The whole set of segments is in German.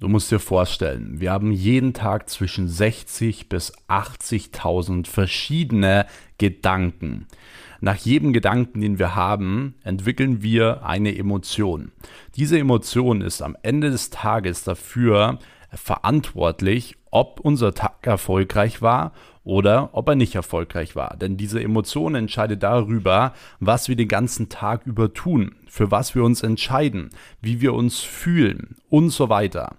Du musst dir vorstellen, wir haben jeden Tag zwischen 60 bis 80.000 verschiedene Gedanken. Nach jedem Gedanken, den wir haben, entwickeln wir eine Emotion. Diese Emotion ist am Ende des Tages dafür verantwortlich, ob unser Tag erfolgreich war oder ob er nicht erfolgreich war. Denn diese Emotion entscheidet darüber, was wir den ganzen Tag über tun, für was wir uns entscheiden, wie wir uns fühlen und so weiter.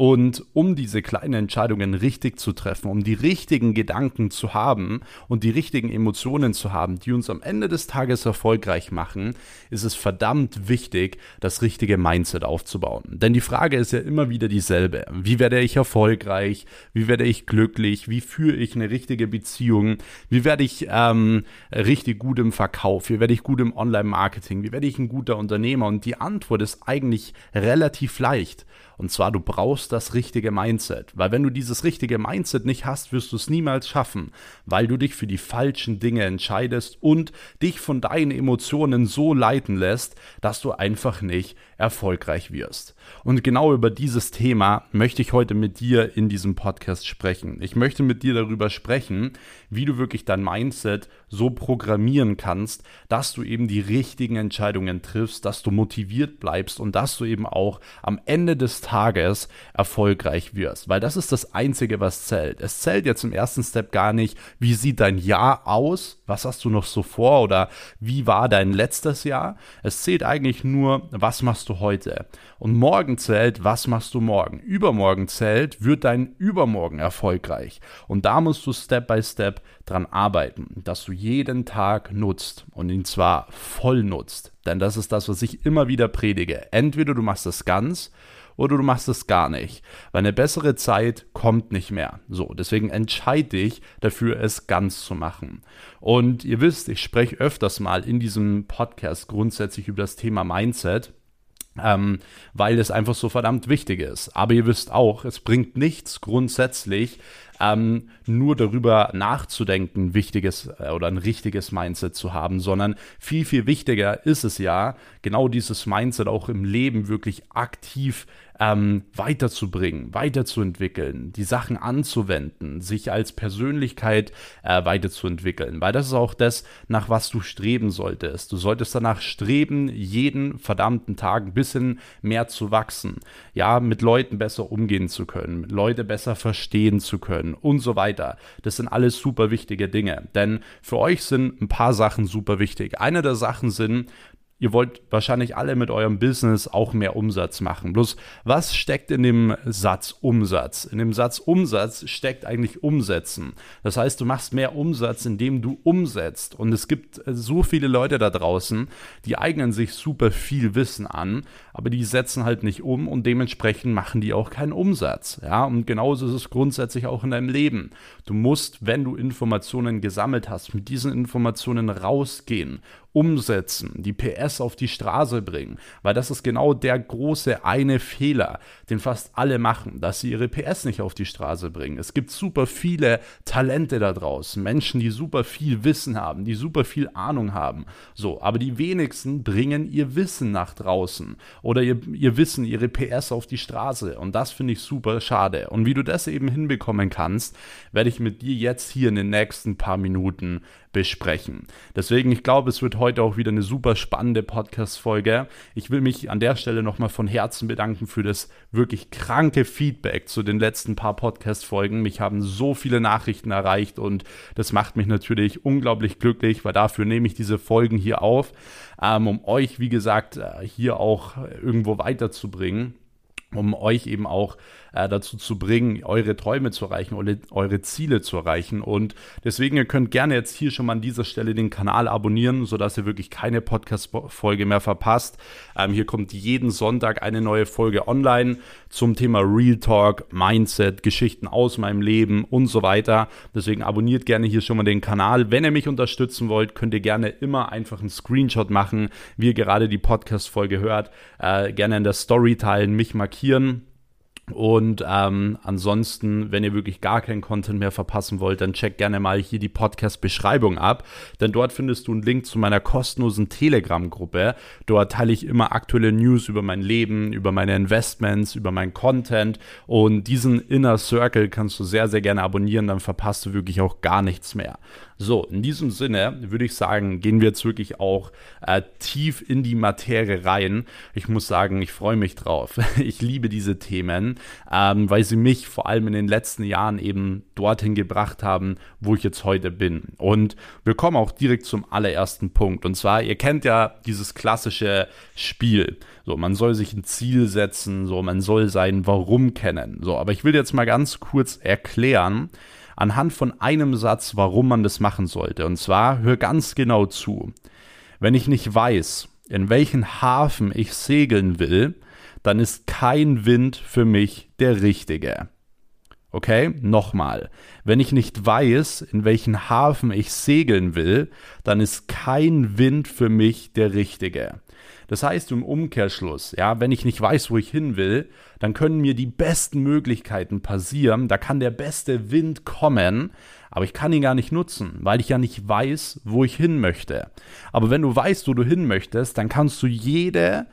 Und um diese kleinen Entscheidungen richtig zu treffen, um die richtigen Gedanken zu haben und die richtigen Emotionen zu haben, die uns am Ende des Tages erfolgreich machen, ist es verdammt wichtig, das richtige Mindset aufzubauen. Denn die Frage ist ja immer wieder dieselbe. Wie werde ich erfolgreich? Wie werde ich glücklich? Wie führe ich eine richtige Beziehung? Wie werde ich ähm, richtig gut im Verkauf? Wie werde ich gut im Online-Marketing? Wie werde ich ein guter Unternehmer? Und die Antwort ist eigentlich relativ leicht. Und zwar, du brauchst das richtige Mindset. Weil wenn du dieses richtige Mindset nicht hast, wirst du es niemals schaffen, weil du dich für die falschen Dinge entscheidest und dich von deinen Emotionen so leiten lässt, dass du einfach nicht erfolgreich wirst. Und genau über dieses Thema möchte ich heute mit dir in diesem Podcast sprechen. Ich möchte mit dir darüber sprechen, wie du wirklich dein Mindset so programmieren kannst, dass du eben die richtigen Entscheidungen triffst, dass du motiviert bleibst und dass du eben auch am Ende des Tages erfolgreich wirst. Weil das ist das Einzige, was zählt. Es zählt jetzt im ersten Step gar nicht, wie sieht dein Jahr aus, was hast du noch so vor oder wie war dein letztes Jahr. Es zählt eigentlich nur, was machst du heute. Und morgen zählt, was machst du morgen. Übermorgen zählt, wird dein Übermorgen erfolgreich. Und da musst du Step by Step dran arbeiten, dass du jeden Tag nutzt und ihn zwar voll nutzt. Denn das ist das, was ich immer wieder predige. Entweder du machst es ganz oder du machst es gar nicht. Weil eine bessere Zeit kommt nicht mehr. So, deswegen entscheide dich dafür, es ganz zu machen. Und ihr wisst, ich spreche öfters mal in diesem Podcast grundsätzlich über das Thema Mindset. Ähm, weil es einfach so verdammt wichtig ist. Aber ihr wisst auch, es bringt nichts grundsätzlich, ähm, nur darüber nachzudenken, wichtiges äh, oder ein richtiges Mindset zu haben, sondern viel, viel wichtiger ist es ja, genau dieses Mindset auch im Leben wirklich aktiv ähm, weiterzubringen, weiterzuentwickeln, die Sachen anzuwenden, sich als Persönlichkeit äh, weiterzuentwickeln, weil das ist auch das, nach was du streben solltest. Du solltest danach streben, jeden verdammten Tag ein bisschen mehr zu wachsen, ja, mit Leuten besser umgehen zu können, Leute besser verstehen zu können und so weiter. Das sind alles super wichtige Dinge, denn für euch sind ein paar Sachen super wichtig. Eine der Sachen sind, ihr wollt wahrscheinlich alle mit eurem Business auch mehr Umsatz machen. Bloß, was steckt in dem Satz Umsatz? In dem Satz Umsatz steckt eigentlich Umsetzen. Das heißt, du machst mehr Umsatz, indem du umsetzt. Und es gibt äh, so viele Leute da draußen, die eignen sich super viel Wissen an, aber die setzen halt nicht um und dementsprechend machen die auch keinen Umsatz. Ja, und genauso ist es grundsätzlich auch in deinem Leben. Du musst, wenn du Informationen gesammelt hast, mit diesen Informationen rausgehen umsetzen, die PS auf die Straße bringen, weil das ist genau der große eine Fehler, den fast alle machen, dass sie ihre PS nicht auf die Straße bringen. Es gibt super viele Talente da draußen, Menschen, die super viel Wissen haben, die super viel Ahnung haben, so, aber die wenigsten bringen ihr Wissen nach draußen oder ihr, ihr Wissen, ihre PS auf die Straße und das finde ich super schade. Und wie du das eben hinbekommen kannst, werde ich mit dir jetzt hier in den nächsten paar Minuten besprechen. Deswegen, ich glaube, es wird heute auch wieder eine super spannende Podcast-Folge. Ich will mich an der Stelle nochmal von Herzen bedanken für das wirklich kranke Feedback zu den letzten paar Podcast-Folgen. Mich haben so viele Nachrichten erreicht und das macht mich natürlich unglaublich glücklich, weil dafür nehme ich diese Folgen hier auf, ähm, um euch, wie gesagt, äh, hier auch irgendwo weiterzubringen um euch eben auch äh, dazu zu bringen, eure Träume zu erreichen, eure, eure Ziele zu erreichen. Und deswegen, ihr könnt gerne jetzt hier schon mal an dieser Stelle den Kanal abonnieren, sodass ihr wirklich keine Podcast-Folge mehr verpasst. Ähm, hier kommt jeden Sonntag eine neue Folge online zum Thema Real Talk, Mindset, Geschichten aus meinem Leben und so weiter. Deswegen abonniert gerne hier schon mal den Kanal. Wenn ihr mich unterstützen wollt, könnt ihr gerne immer einfach einen Screenshot machen, wie ihr gerade die Podcast-Folge hört. Äh, gerne in der Story teilen, mich markieren Und ähm, ansonsten, wenn ihr wirklich gar keinen Content mehr verpassen wollt, dann checkt gerne mal hier die Podcast-Beschreibung ab, denn dort findest du einen Link zu meiner kostenlosen Telegram-Gruppe. Dort teile ich immer aktuelle News über mein Leben, über meine Investments, über meinen Content und diesen Inner Circle kannst du sehr, sehr gerne abonnieren, dann verpasst du wirklich auch gar nichts mehr. So, in diesem Sinne würde ich sagen, gehen wir jetzt wirklich auch äh, tief in die Materie rein. Ich muss sagen, ich freue mich drauf. Ich liebe diese Themen, ähm, weil sie mich vor allem in den letzten Jahren eben dorthin gebracht haben, wo ich jetzt heute bin. Und wir kommen auch direkt zum allerersten Punkt. Und zwar, ihr kennt ja dieses klassische Spiel. So, man soll sich ein Ziel setzen, so, man soll sein Warum kennen. So, aber ich will jetzt mal ganz kurz erklären, anhand von einem Satz, warum man das machen sollte. Und zwar, hör ganz genau zu. Wenn ich nicht weiß, in welchen Hafen ich segeln will, dann ist kein Wind für mich der richtige. Okay, nochmal. Wenn ich nicht weiß, in welchen Hafen ich segeln will, dann ist kein Wind für mich der richtige. Das heißt im Umkehrschluss, ja, wenn ich nicht weiß, wo ich hin will, dann können mir die besten Möglichkeiten passieren, da kann der beste Wind kommen, aber ich kann ihn gar nicht nutzen, weil ich ja nicht weiß, wo ich hin möchte. Aber wenn du weißt, wo du hin möchtest, dann kannst du jede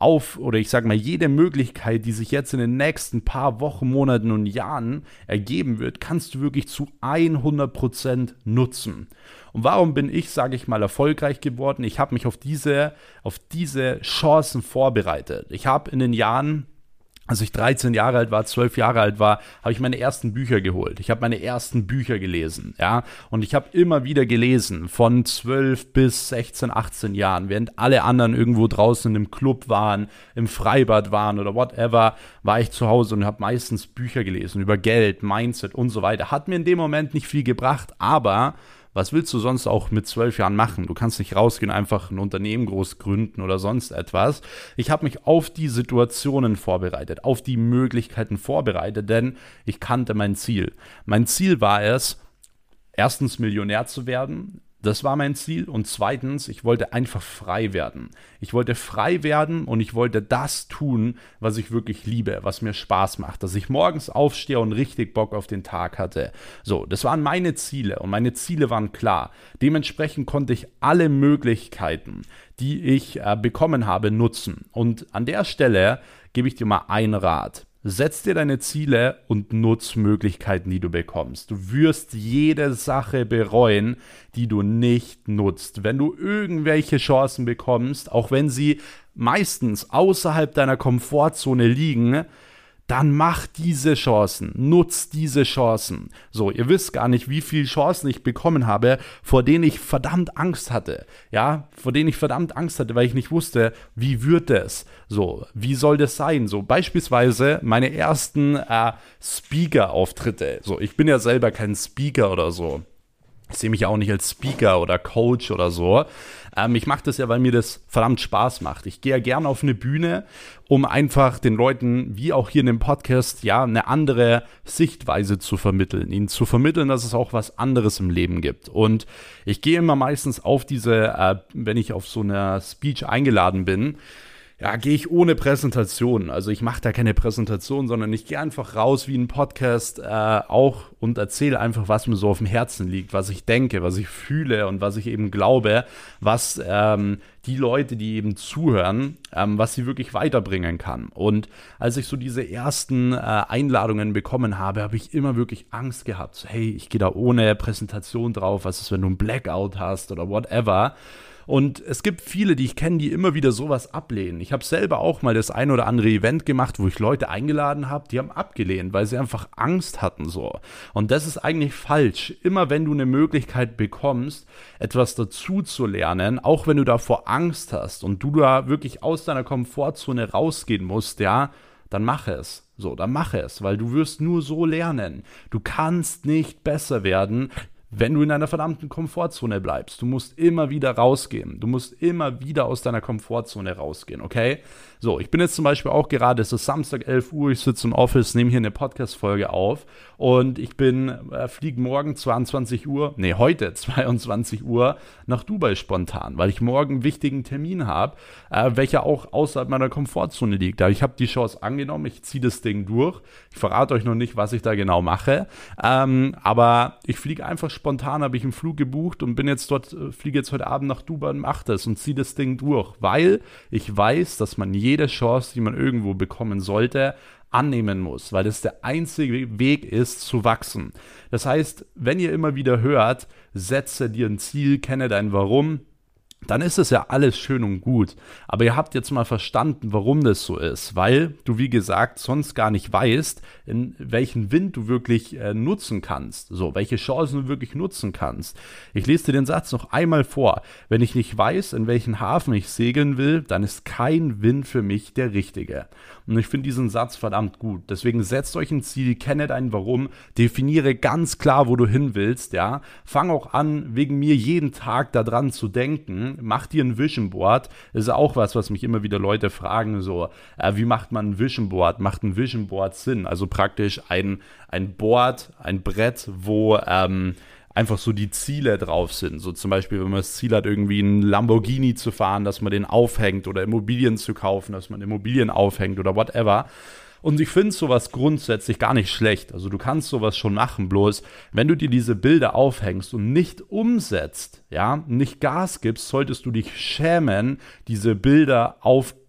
auf oder ich sage mal jede Möglichkeit, die sich jetzt in den nächsten paar Wochen, Monaten und Jahren ergeben wird, kannst du wirklich zu 100% nutzen. Und warum bin ich, sage ich mal, erfolgreich geworden? Ich habe mich auf diese, auf diese Chancen vorbereitet. Ich habe in den Jahren als ich 13 Jahre alt war, 12 Jahre alt war, habe ich meine ersten Bücher geholt. Ich habe meine ersten Bücher gelesen, ja, und ich habe immer wieder gelesen, von 12 bis 16, 18 Jahren, während alle anderen irgendwo draußen im Club waren, im Freibad waren oder whatever, war ich zu Hause und habe meistens Bücher gelesen über Geld, Mindset und so weiter. Hat mir in dem Moment nicht viel gebracht, aber was willst du sonst auch mit zwölf Jahren machen? Du kannst nicht rausgehen, einfach ein Unternehmen groß gründen oder sonst etwas. Ich habe mich auf die Situationen vorbereitet, auf die Möglichkeiten vorbereitet, denn ich kannte mein Ziel. Mein Ziel war es, erstens Millionär zu werden, das war mein Ziel. Und zweitens, ich wollte einfach frei werden. Ich wollte frei werden und ich wollte das tun, was ich wirklich liebe, was mir Spaß macht. Dass ich morgens aufstehe und richtig Bock auf den Tag hatte. So, das waren meine Ziele und meine Ziele waren klar. Dementsprechend konnte ich alle Möglichkeiten, die ich äh, bekommen habe, nutzen. Und an der Stelle gebe ich dir mal einen Rat. Setz dir deine Ziele und nutz Möglichkeiten, die du bekommst. Du wirst jede Sache bereuen, die du nicht nutzt. Wenn du irgendwelche Chancen bekommst, auch wenn sie meistens außerhalb deiner Komfortzone liegen, dann mach diese Chancen, nutz diese Chancen. So, ihr wisst gar nicht, wie viele Chancen ich bekommen habe, vor denen ich verdammt Angst hatte. Ja, vor denen ich verdammt Angst hatte, weil ich nicht wusste, wie wird es? So, wie soll das sein? So, beispielsweise meine ersten äh, Speaker-Auftritte. So, ich bin ja selber kein Speaker oder so. Ich sehe mich auch nicht als Speaker oder Coach oder so. Ähm, ich mache das ja, weil mir das verdammt Spaß macht. Ich gehe ja gerne auf eine Bühne, um einfach den Leuten, wie auch hier in dem Podcast, ja, eine andere Sichtweise zu vermitteln. Ihnen zu vermitteln, dass es auch was anderes im Leben gibt. Und ich gehe immer meistens auf diese, äh, wenn ich auf so einer Speech eingeladen bin, ja, gehe ich ohne Präsentation. Also ich mache da keine Präsentation, sondern ich gehe einfach raus wie ein Podcast äh, auch und erzähle einfach, was mir so auf dem Herzen liegt, was ich denke, was ich fühle und was ich eben glaube, was ähm, die Leute, die eben zuhören, ähm, was sie wirklich weiterbringen kann. Und als ich so diese ersten äh, Einladungen bekommen habe, habe ich immer wirklich Angst gehabt. So, hey, ich gehe da ohne Präsentation drauf. Was ist, wenn du ein Blackout hast oder whatever? Und es gibt viele, die ich kenne, die immer wieder sowas ablehnen. Ich habe selber auch mal das ein oder andere Event gemacht, wo ich Leute eingeladen habe, die haben abgelehnt, weil sie einfach Angst hatten so. Und das ist eigentlich falsch. Immer wenn du eine Möglichkeit bekommst, etwas dazu zu lernen, auch wenn du davor Angst hast und du da wirklich aus deiner Komfortzone rausgehen musst, ja, dann mach es. So, dann mach es, weil du wirst nur so lernen. Du kannst nicht besser werden, wenn du in deiner verdammten Komfortzone bleibst. Du musst immer wieder rausgehen. Du musst immer wieder aus deiner Komfortzone rausgehen, okay? So, ich bin jetzt zum Beispiel auch gerade, es ist Samstag 11 Uhr, ich sitze im Office, nehme hier eine Podcast-Folge auf und ich bin, äh, fliege morgen 22 Uhr, nee, heute 22 Uhr nach Dubai spontan, weil ich morgen einen wichtigen Termin habe, äh, welcher auch außerhalb meiner Komfortzone liegt. Ich habe die Chance angenommen, ich ziehe das Ding durch. Ich verrate euch noch nicht, was ich da genau mache, ähm, aber ich fliege einfach spontan, habe ich einen Flug gebucht und bin jetzt dort, äh, fliege jetzt heute Abend nach Dubai und mache das und ziehe das Ding durch, weil ich weiß, dass man je jede Chance, die man irgendwo bekommen sollte, annehmen muss, weil das der einzige Weg ist zu wachsen. Das heißt, wenn ihr immer wieder hört, setze dir ein Ziel, kenne dein Warum, dann ist es ja alles schön und gut. Aber ihr habt jetzt mal verstanden, warum das so ist, weil du, wie gesagt, sonst gar nicht weißt, in welchen Wind du wirklich äh, nutzen kannst. So, welche Chancen du wirklich nutzen kannst. Ich lese dir den Satz noch einmal vor. Wenn ich nicht weiß, in welchen Hafen ich segeln will, dann ist kein Wind für mich der richtige. Und ich finde diesen Satz verdammt gut. Deswegen setzt euch ein Ziel, kenne dein Warum, definiere ganz klar, wo du hin willst, ja. Fang auch an, wegen mir jeden Tag daran zu denken mach dir ein Vision Board. Das ist auch was, was mich immer wieder Leute fragen, so, äh, wie macht man ein Vision Board? Macht ein Vision Board Sinn? Also praktisch ein, ein Board, ein Brett, wo ähm, einfach so die Ziele drauf sind. So zum Beispiel, wenn man das Ziel hat, irgendwie einen Lamborghini zu fahren, dass man den aufhängt oder Immobilien zu kaufen, dass man Immobilien aufhängt oder whatever. Und ich finde sowas grundsätzlich gar nicht schlecht. Also du kannst sowas schon machen, bloß wenn du dir diese Bilder aufhängst und nicht umsetzt, ja, nicht Gas gibst, solltest du dich schämen, diese Bilder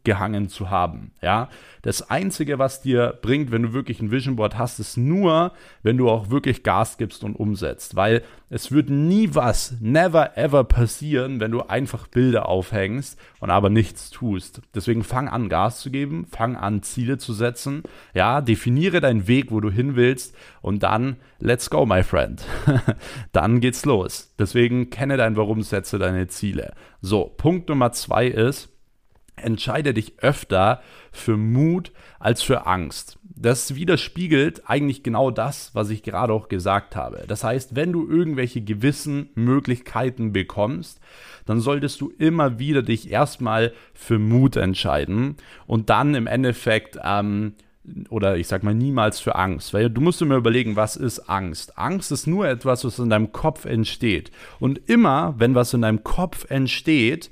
aufgehangen zu haben, ja. Das Einzige, was dir bringt, wenn du wirklich ein Vision Board hast, ist nur, wenn du auch wirklich Gas gibst und umsetzt. Weil es wird nie was, never ever passieren, wenn du einfach Bilder aufhängst und aber nichts tust. Deswegen fang an, Gas zu geben, fang an, Ziele zu setzen. Ja, definiere deinen Weg, wo du hin willst und dann let's go, my friend. dann geht's los. Deswegen kenne dein Warum, setze deine Ziele. So, Punkt Nummer zwei ist, entscheide dich öfter für Mut als für Angst. Das widerspiegelt eigentlich genau das, was ich gerade auch gesagt habe. Das heißt, wenn du irgendwelche gewissen Möglichkeiten bekommst, dann solltest du immer wieder dich erstmal für Mut entscheiden und dann im Endeffekt ähm, oder ich sag mal niemals für Angst, weil du musst mal überlegen, was ist Angst? Angst ist nur etwas, was in deinem Kopf entsteht. Und immer, wenn was in deinem Kopf entsteht,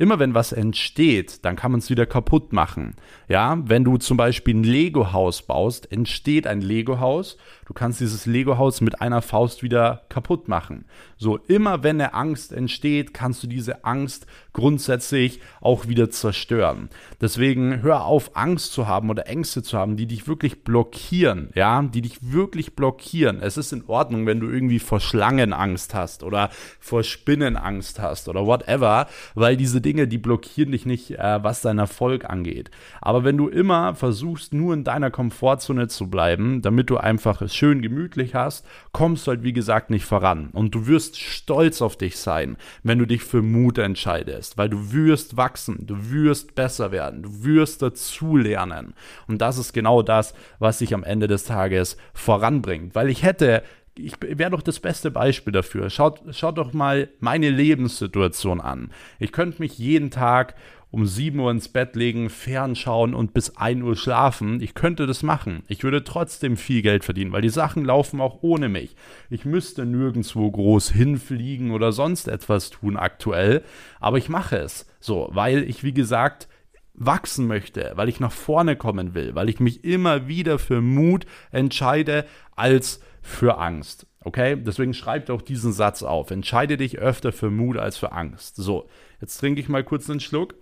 Immer wenn was entsteht, dann kann man es wieder kaputt machen. Ja, wenn du zum Beispiel ein Lego-Haus baust, entsteht ein Lego-Haus. Du kannst dieses Lego-Haus mit einer Faust wieder kaputt machen. So, immer wenn eine Angst entsteht, kannst du diese Angst grundsätzlich auch wieder zerstören. Deswegen hör auf, Angst zu haben oder Ängste zu haben, die dich wirklich blockieren. Ja, die dich wirklich blockieren. Es ist in Ordnung, wenn du irgendwie vor Schlangen Angst hast oder vor Spinnen Angst hast oder whatever, weil diese Dinge, die blockieren dich nicht, äh, was deinen Erfolg angeht. Aber wenn du immer versuchst, nur in deiner Komfortzone zu bleiben, damit du einfach schön gemütlich hast, kommst du halt, wie gesagt, nicht voran. Und du wirst stolz auf dich sein, wenn du dich für Mut entscheidest, weil du wirst wachsen, du wirst besser werden, du wirst dazulernen. Und das ist genau das, was dich am Ende des Tages voranbringt. Weil ich hätte ich wäre doch das beste Beispiel dafür. Schaut, schaut doch mal meine Lebenssituation an. Ich könnte mich jeden Tag um 7 Uhr ins Bett legen, fernschauen und bis 1 Uhr schlafen. Ich könnte das machen. Ich würde trotzdem viel Geld verdienen, weil die Sachen laufen auch ohne mich. Ich müsste nirgendwo groß hinfliegen oder sonst etwas tun aktuell, aber ich mache es. So, weil ich, wie gesagt, wachsen möchte, weil ich nach vorne kommen will, weil ich mich immer wieder für Mut entscheide als für Angst. Okay, deswegen schreibt auch diesen Satz auf. Entscheide dich öfter für Mut als für Angst. So, jetzt trinke ich mal kurz einen Schluck.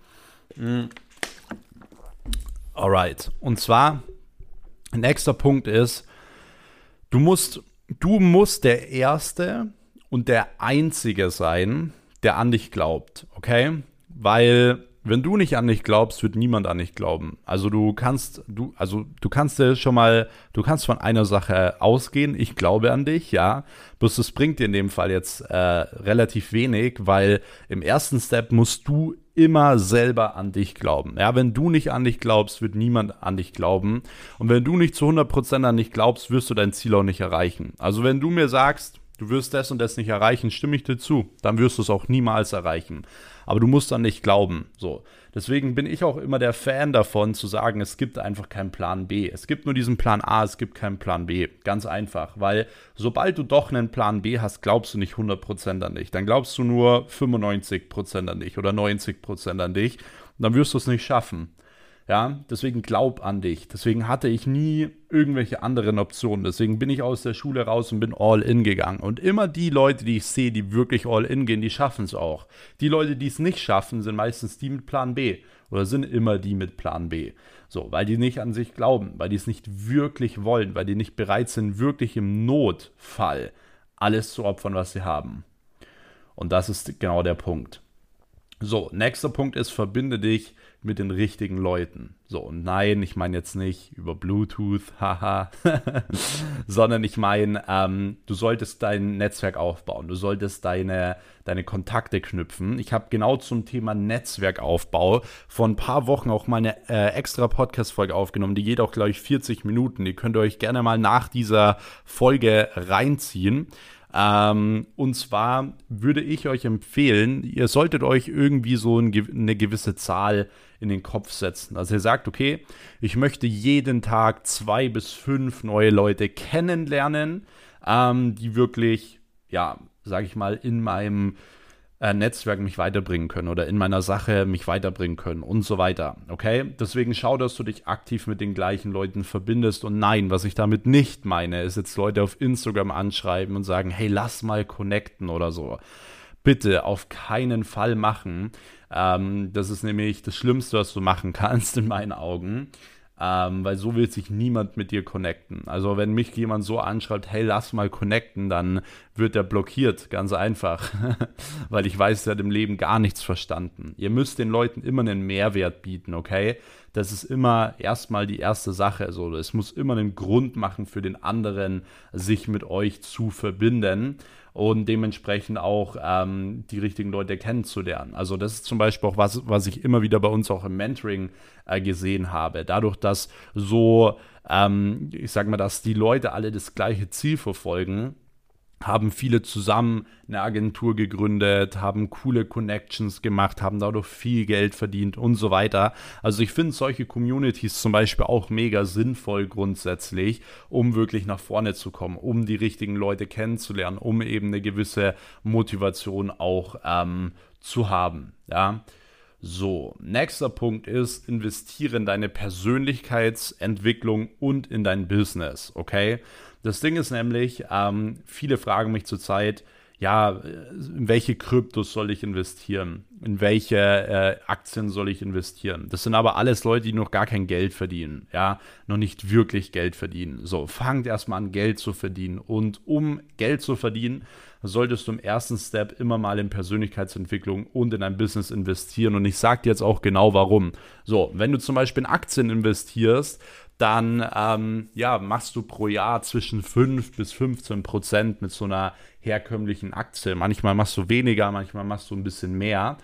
Mm. Alright. Und zwar, nächster Punkt ist, du musst, du musst der Erste und der Einzige sein, der an dich glaubt. Okay? Weil wenn du nicht an dich glaubst, wird niemand an dich glauben. Also du kannst, du, also du kannst schon mal, du kannst von einer Sache ausgehen, ich glaube an dich, ja. Bloß es bringt dir in dem Fall jetzt äh, relativ wenig, weil im ersten Step musst du immer selber an dich glauben. Ja, wenn du nicht an dich glaubst, wird niemand an dich glauben. Und wenn du nicht zu 100% an dich glaubst, wirst du dein Ziel auch nicht erreichen. Also wenn du mir sagst, du wirst das und das nicht erreichen, stimme ich dir zu. Dann wirst du es auch niemals erreichen. Aber du musst dann nicht glauben. So. Deswegen bin ich auch immer der Fan davon, zu sagen, es gibt einfach keinen Plan B. Es gibt nur diesen Plan A, es gibt keinen Plan B. Ganz einfach. Weil sobald du doch einen Plan B hast, glaubst du nicht 100% an dich. Dann glaubst du nur 95% an dich oder 90% an dich. Und dann wirst du es nicht schaffen. Ja, deswegen glaub an dich. Deswegen hatte ich nie irgendwelche anderen Optionen. Deswegen bin ich aus der Schule raus und bin all in gegangen. Und immer die Leute, die ich sehe, die wirklich all in gehen, die schaffen es auch. Die Leute, die es nicht schaffen, sind meistens die mit Plan B oder sind immer die mit Plan B. So, weil die nicht an sich glauben, weil die es nicht wirklich wollen, weil die nicht bereit sind, wirklich im Notfall alles zu opfern, was sie haben. Und das ist genau der Punkt. So, nächster Punkt ist, verbinde dich mit den richtigen Leuten. So, und nein, ich meine jetzt nicht über Bluetooth, haha, sondern ich meine, ähm, du solltest dein Netzwerk aufbauen, du solltest deine, deine Kontakte knüpfen. Ich habe genau zum Thema Netzwerkaufbau vor ein paar Wochen auch mal eine äh, extra Podcast-Folge aufgenommen, die geht auch, glaube ich, 40 Minuten. Die könnt ihr euch gerne mal nach dieser Folge reinziehen. Ähm, und zwar würde ich euch empfehlen, ihr solltet euch irgendwie so ein, eine gewisse Zahl in den Kopf setzen. Also ihr sagt, okay, ich möchte jeden Tag zwei bis fünf neue Leute kennenlernen, ähm, die wirklich, ja, sage ich mal, in meinem äh, Netzwerk mich weiterbringen können oder in meiner Sache mich weiterbringen können und so weiter. Okay? Deswegen schau, dass du dich aktiv mit den gleichen Leuten verbindest. Und nein, was ich damit nicht meine, ist jetzt Leute auf Instagram anschreiben und sagen, hey, lass mal connecten oder so. Bitte auf keinen Fall machen. Ähm, das ist nämlich das Schlimmste, was du machen kannst in meinen Augen ähm, weil so will sich niemand mit dir connecten. Also wenn mich jemand so anschreibt, hey, lass mal connecten, dann wird er blockiert, ganz einfach, weil ich weiß, er hat im Leben gar nichts verstanden. Ihr müsst den Leuten immer einen Mehrwert bieten, okay? Das ist immer erstmal die erste Sache. Also es muss immer einen Grund machen für den anderen, sich mit euch zu verbinden und dementsprechend auch ähm, die richtigen Leute kennenzulernen. Also das ist zum Beispiel auch was, was ich immer wieder bei uns auch im Mentoring äh, gesehen habe. Dadurch, dass so, ähm, ich sag mal, dass die Leute alle das gleiche Ziel verfolgen, haben viele zusammen eine Agentur gegründet, haben coole Connections gemacht, haben dadurch viel Geld verdient und so weiter. Also ich finde solche Communities zum Beispiel auch mega sinnvoll grundsätzlich, um wirklich nach vorne zu kommen, um die richtigen Leute kennenzulernen, um eben eine gewisse Motivation auch ähm, zu haben. Ja. So, nächster Punkt ist, investiere in deine Persönlichkeitsentwicklung und in dein Business, okay? Das Ding ist nämlich, ähm, viele fragen mich zurzeit, ja, in welche Kryptos soll ich investieren? In welche äh, Aktien soll ich investieren? Das sind aber alles Leute, die noch gar kein Geld verdienen, ja, noch nicht wirklich Geld verdienen. So, fangt erstmal an, Geld zu verdienen. Und um Geld zu verdienen, solltest du im ersten Step immer mal in Persönlichkeitsentwicklung und in ein Business investieren. Und ich sage dir jetzt auch genau warum. So, wenn du zum Beispiel in Aktien investierst, dann ähm, ja, machst du pro Jahr zwischen 5 bis 15 Prozent mit so einer herkömmlichen Aktie. Manchmal machst du weniger, manchmal machst du ein bisschen mehr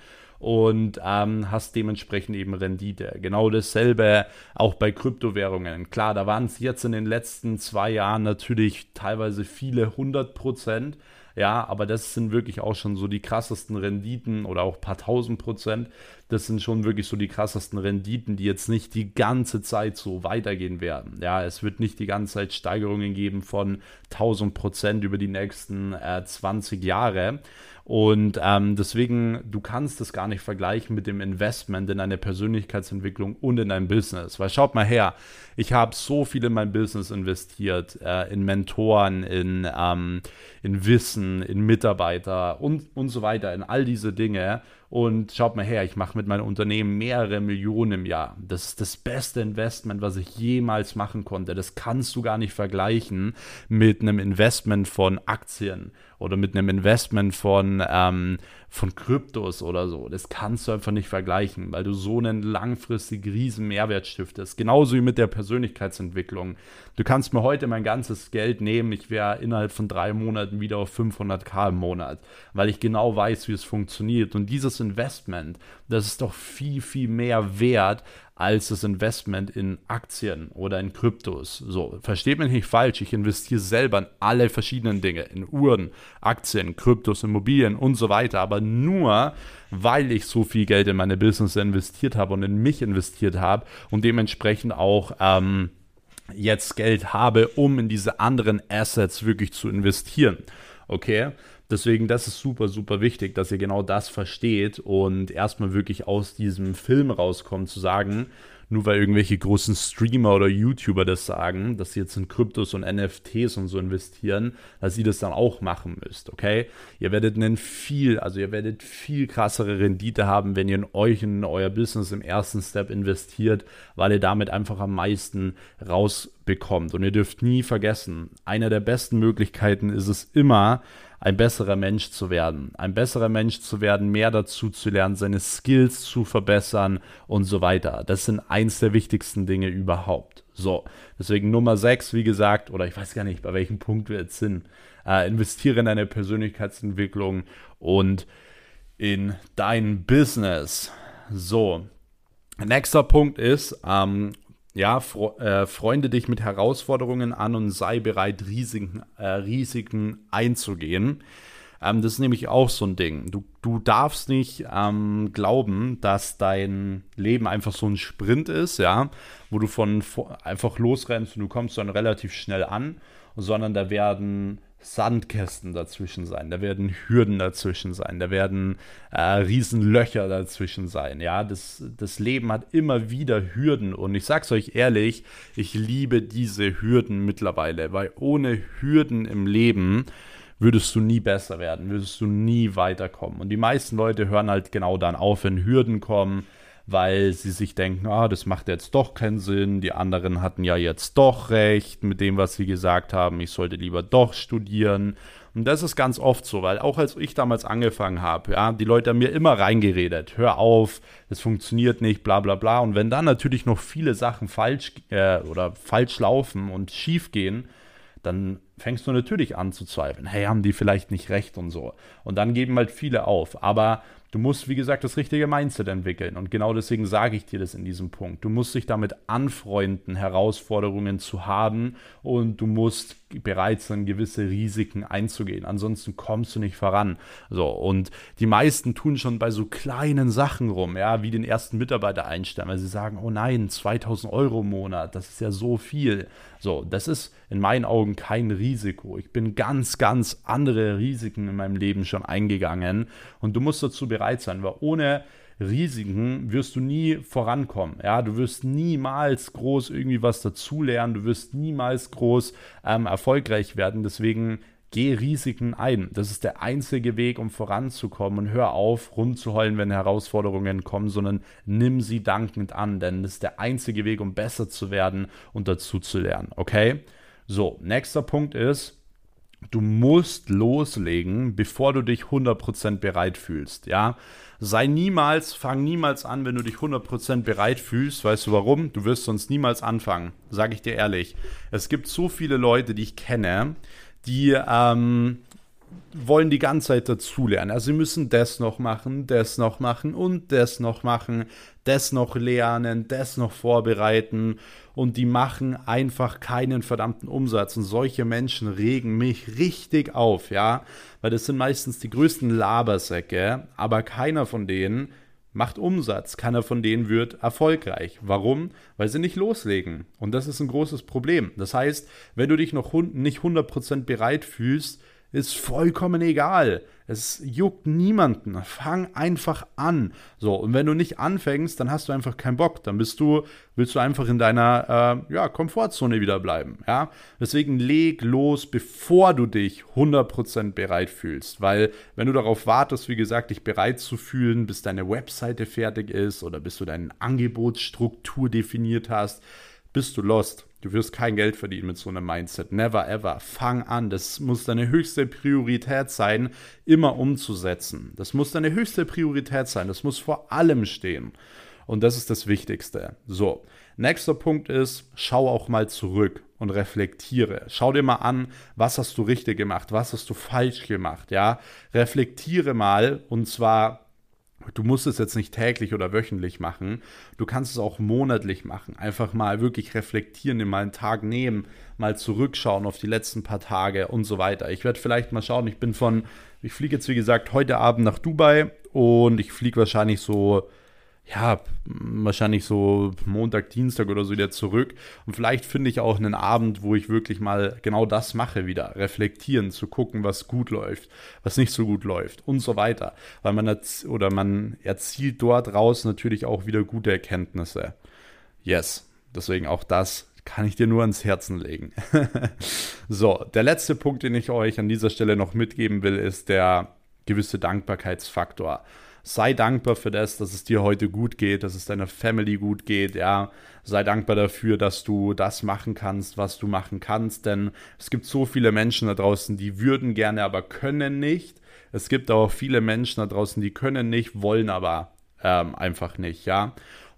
und ähm, hast dementsprechend eben Rendite. Genau dasselbe auch bei Kryptowährungen. Klar, da waren es jetzt in den letzten zwei Jahren natürlich teilweise viele hundert Prozent. Ja, aber das sind wirklich auch schon so die krassesten Renditen oder auch paar tausend Prozent. Das sind schon wirklich so die krassesten Renditen, die jetzt nicht die ganze Zeit so weitergehen werden. Ja, es wird nicht die ganze Zeit Steigerungen geben von 1000 Prozent über die nächsten äh, 20 Jahre. Und ähm, deswegen, du kannst das gar nicht vergleichen mit dem Investment in eine Persönlichkeitsentwicklung und in dein Business. Weil schaut mal her, ich habe so viel in mein Business investiert, äh, in Mentoren, in, ähm, in Wissen, in Mitarbeiter und, und so weiter, in all diese Dinge. Und schaut mal her, ich mache mit meinem Unternehmen mehrere Millionen im Jahr. Das ist das beste Investment, was ich jemals machen konnte. Das kannst du gar nicht vergleichen mit einem Investment von Aktien oder mit einem Investment von, ähm, von Kryptos oder so. Das kannst du einfach nicht vergleichen, weil du so einen langfristig riesen Mehrwert stiftest. Genauso wie mit der Persönlichkeitsentwicklung. Du kannst mir heute mein ganzes Geld nehmen, ich wäre innerhalb von drei Monaten wieder auf 500k im Monat, weil ich genau weiß, wie es funktioniert. Und dieses Investment, das ist doch viel, viel mehr wert als das Investment in Aktien oder in Kryptos. So, versteht mich nicht falsch, ich investiere selber in alle verschiedenen Dinge, in Uhren, Aktien, Kryptos, Immobilien und so weiter, aber nur, weil ich so viel Geld in meine Business investiert habe und in mich investiert habe und dementsprechend auch ähm, jetzt Geld habe, um in diese anderen Assets wirklich zu investieren. Okay? Deswegen, das ist super, super wichtig, dass ihr genau das versteht und erstmal wirklich aus diesem Film rauskommt, zu sagen, nur weil irgendwelche großen Streamer oder YouTuber das sagen, dass sie jetzt in Kryptos und NFTs und so investieren, dass ihr das dann auch machen müsst, okay? Ihr werdet einen viel, also ihr werdet viel krassere Rendite haben, wenn ihr in euch in euer Business im ersten Step investiert, weil ihr damit einfach am meisten rausbekommt. Und ihr dürft nie vergessen, eine der besten Möglichkeiten ist es immer, ein besserer Mensch zu werden. Ein besserer Mensch zu werden, mehr dazu zu lernen, seine Skills zu verbessern und so weiter. Das sind eins der wichtigsten Dinge überhaupt. So, deswegen Nummer 6, wie gesagt, oder ich weiß gar nicht, bei welchem Punkt wir jetzt sind. Äh, investiere in deine Persönlichkeitsentwicklung und in dein Business. So, nächster Punkt ist, ähm, ja, fre äh, freunde dich mit Herausforderungen an und sei bereit, Risiken, äh, Risiken einzugehen. Ähm, das ist nämlich auch so ein Ding. Du, du darfst nicht ähm, glauben, dass dein Leben einfach so ein Sprint ist, ja, wo du von einfach losrennst und du kommst dann relativ schnell an, sondern da werden Sandkästen dazwischen sein, da werden Hürden dazwischen sein, da werden äh, Riesenlöcher dazwischen sein. Ja, das, das Leben hat immer wieder Hürden und ich sag's euch ehrlich, ich liebe diese Hürden mittlerweile, weil ohne Hürden im Leben würdest du nie besser werden, würdest du nie weiterkommen. Und die meisten Leute hören halt genau dann auf, wenn Hürden kommen weil sie sich denken, ah, das macht jetzt doch keinen Sinn, die anderen hatten ja jetzt doch recht mit dem, was sie gesagt haben, ich sollte lieber doch studieren. Und das ist ganz oft so, weil auch als ich damals angefangen habe, ja, die Leute haben mir immer reingeredet, hör auf, das funktioniert nicht, bla bla bla. Und wenn dann natürlich noch viele Sachen falsch äh, oder falsch laufen und schief gehen, dann fängst du natürlich an zu zweifeln. Hey, haben die vielleicht nicht recht und so. Und dann geben halt viele auf. Aber Du musst, wie gesagt, das richtige Mindset entwickeln. Und genau deswegen sage ich dir das in diesem Punkt. Du musst dich damit anfreunden, Herausforderungen zu haben und du musst bereit sein, gewisse Risiken einzugehen. Ansonsten kommst du nicht voran. So, und die meisten tun schon bei so kleinen Sachen rum, ja, wie den ersten Mitarbeiter einstellen, weil sie sagen, oh nein, 2000 Euro im Monat, das ist ja so viel. So, das ist in meinen Augen kein Risiko. Ich bin ganz, ganz andere Risiken in meinem Leben schon eingegangen und du musst dazu bereit sein, weil ohne Risiken wirst du nie vorankommen. Ja, du wirst niemals groß irgendwie was dazulernen, du wirst niemals groß ähm, erfolgreich werden. Deswegen geh Risiken ein. Das ist der einzige Weg, um voranzukommen und hör auf, rumzuheulen, wenn Herausforderungen kommen, sondern nimm sie dankend an, denn das ist der einzige Weg, um besser zu werden und dazu zu lernen. Okay? So, nächster Punkt ist, du musst loslegen, bevor du dich 100% bereit fühlst, ja? Sei niemals, fang niemals an, wenn du dich 100% bereit fühlst. Weißt du warum? Du wirst sonst niemals anfangen, sage ich dir ehrlich. Es gibt so viele Leute, die ich kenne, die ähm, wollen die ganze Zeit dazulernen. Also sie müssen das noch machen, das noch machen und das noch machen, das noch lernen, das noch vorbereiten und die machen einfach keinen verdammten Umsatz. Und solche Menschen regen mich richtig auf, ja, weil das sind meistens die größten Labersäcke, aber keiner von denen macht Umsatz, keiner von denen wird erfolgreich. Warum? Weil sie nicht loslegen. Und das ist ein großes Problem. Das heißt, wenn du dich noch nicht 100% bereit fühlst, ist vollkommen egal. Es juckt niemanden. Fang einfach an. So, und wenn du nicht anfängst, dann hast du einfach keinen Bock. Dann bist du, willst du einfach in deiner äh, ja, Komfortzone wieder bleiben. Ja? Deswegen leg los, bevor du dich 100% bereit fühlst. Weil, wenn du darauf wartest, wie gesagt, dich bereit zu fühlen, bis deine Webseite fertig ist oder bis du deine Angebotsstruktur definiert hast, bist du lost. Du wirst kein Geld verdienen mit so einem Mindset. Never ever. Fang an. Das muss deine höchste Priorität sein, immer umzusetzen. Das muss deine höchste Priorität sein. Das muss vor allem stehen. Und das ist das Wichtigste. So, nächster Punkt ist, schau auch mal zurück und reflektiere. Schau dir mal an, was hast du richtig gemacht, was hast du falsch gemacht, ja? Reflektiere mal und zwar Du musst es jetzt nicht täglich oder wöchentlich machen. Du kannst es auch monatlich machen. Einfach mal wirklich reflektieren, dir mal einen Tag nehmen, mal zurückschauen auf die letzten paar Tage und so weiter. Ich werde vielleicht mal schauen. Ich bin von, ich fliege jetzt wie gesagt heute Abend nach Dubai und ich fliege wahrscheinlich so ja, wahrscheinlich so Montag, Dienstag oder so wieder zurück. Und vielleicht finde ich auch einen Abend, wo ich wirklich mal genau das mache, wieder reflektieren, zu gucken, was gut läuft, was nicht so gut läuft und so weiter. Weil man oder man erzielt dort raus natürlich auch wieder gute Erkenntnisse. Yes, deswegen auch das kann ich dir nur ans Herzen legen. so, der letzte Punkt, den ich euch an dieser Stelle noch mitgeben will, ist der gewisse Dankbarkeitsfaktor sei dankbar für das, dass es dir heute gut geht, dass es deiner Family gut geht, ja. Sei dankbar dafür, dass du das machen kannst, was du machen kannst, denn es gibt so viele Menschen da draußen, die würden gerne, aber können nicht. Es gibt auch viele Menschen da draußen, die können nicht, wollen aber ähm, einfach nicht, ja.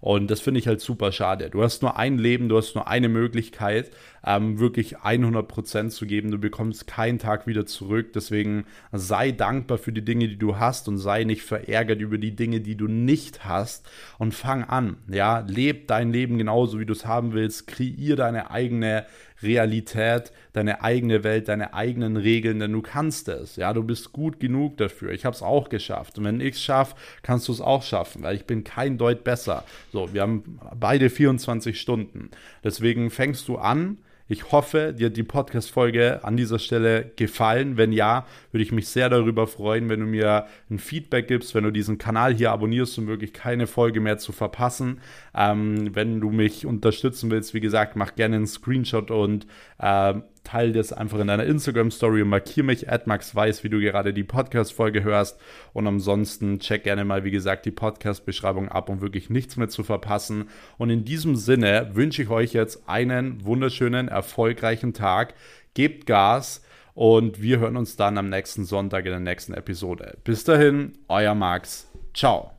Und das finde ich halt super schade. Du hast nur ein Leben, du hast nur eine Möglichkeit, ähm, wirklich 100% zu geben. Du bekommst keinen Tag wieder zurück. Deswegen sei dankbar für die Dinge, die du hast und sei nicht verärgert über die Dinge, die du nicht hast. Und fang an, ja, leb dein Leben genauso, wie du es haben willst. Kreier deine eigene Realität, deine eigene Welt, deine eigenen Regeln, denn du kannst es. Ja, du bist gut genug dafür. Ich habe es auch geschafft. Und wenn ich es schaffe, kannst du es auch schaffen, weil ich bin kein Deut besser. So, wir haben beide 24 Stunden. Deswegen fängst du an, ich hoffe, dir hat die Podcast-Folge an dieser Stelle gefallen. Wenn ja, würde ich mich sehr darüber freuen, wenn du mir ein Feedback gibst, wenn du diesen Kanal hier abonnierst, um wirklich keine Folge mehr zu verpassen. Ähm, wenn du mich unterstützen willst, wie gesagt, mach gerne einen Screenshot und äh, teile das einfach in deiner Instagram-Story und markiere mich, Max weiß, wie du gerade die Podcast-Folge hörst. Und ansonsten check gerne mal, wie gesagt, die Podcast-Beschreibung ab, um wirklich nichts mehr zu verpassen. Und in diesem Sinne wünsche ich euch jetzt einen wunderschönen, erfolgreichen Tag. Gebt Gas und wir hören uns dann am nächsten Sonntag in der nächsten Episode. Bis dahin, euer Max. Ciao.